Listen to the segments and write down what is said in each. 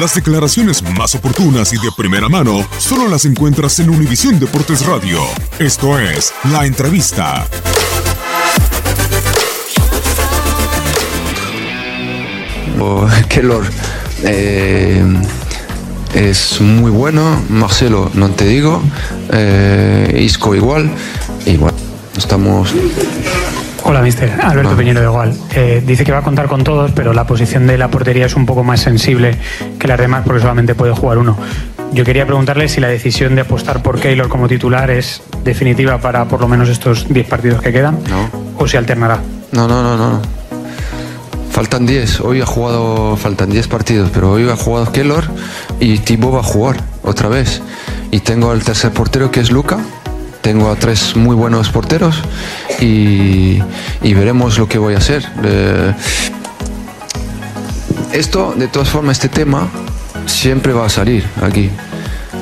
Las declaraciones más oportunas y de primera mano solo las encuentras en Univisión Deportes Radio. Esto es La Entrevista. Oh, Keylor eh, es muy bueno, Marcelo no te digo, eh, Isco igual, y bueno, estamos... Hola, mister. Alberto Ah. Peñero de igual. Eh, dice que va a contar con todos, pero la posición de la portería es un poco más sensible que las demás porque solamente puede jugar uno. Yo quería preguntarle si la decisión de apostar por Keylor como titular es definitiva para por lo menos estos 10 partidos que quedan No, o si alternará. no, no, no, no. Faltan 10, hoy ha jugado, faltan 10 partidos, pero hoy ha jugado Keylor y Thibaut va a jugar otra vez. Y tengo al tercer portero que es Luca, tengo a tres muy buenos porteros y, veremos lo que voy a hacer. Eh, esto, de todas formas, este tema siempre va a salir aquí.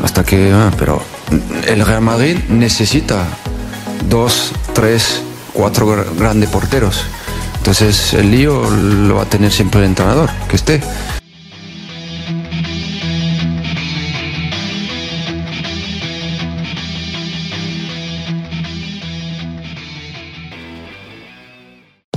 Hasta que. ah, pero el Real Madrid necesita dos, tres, cuatro gr- grandes porteros. Entonces el lío lo va a tener siempre el entrenador, que esté.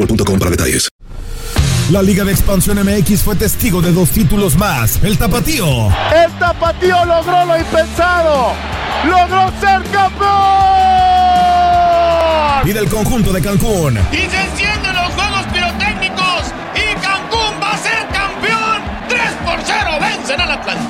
boostmobile.com para detalles. La Liga de Expansión MX fue testigo de dos títulos más. El Tapatío El tapatío logró lo impensado. Logró ser campeón. y del conjunto de Cancún. Y se encienden los juegos pirotécnicos y Cancún va a ser campeón. 3 por 0 vencen al Atlante.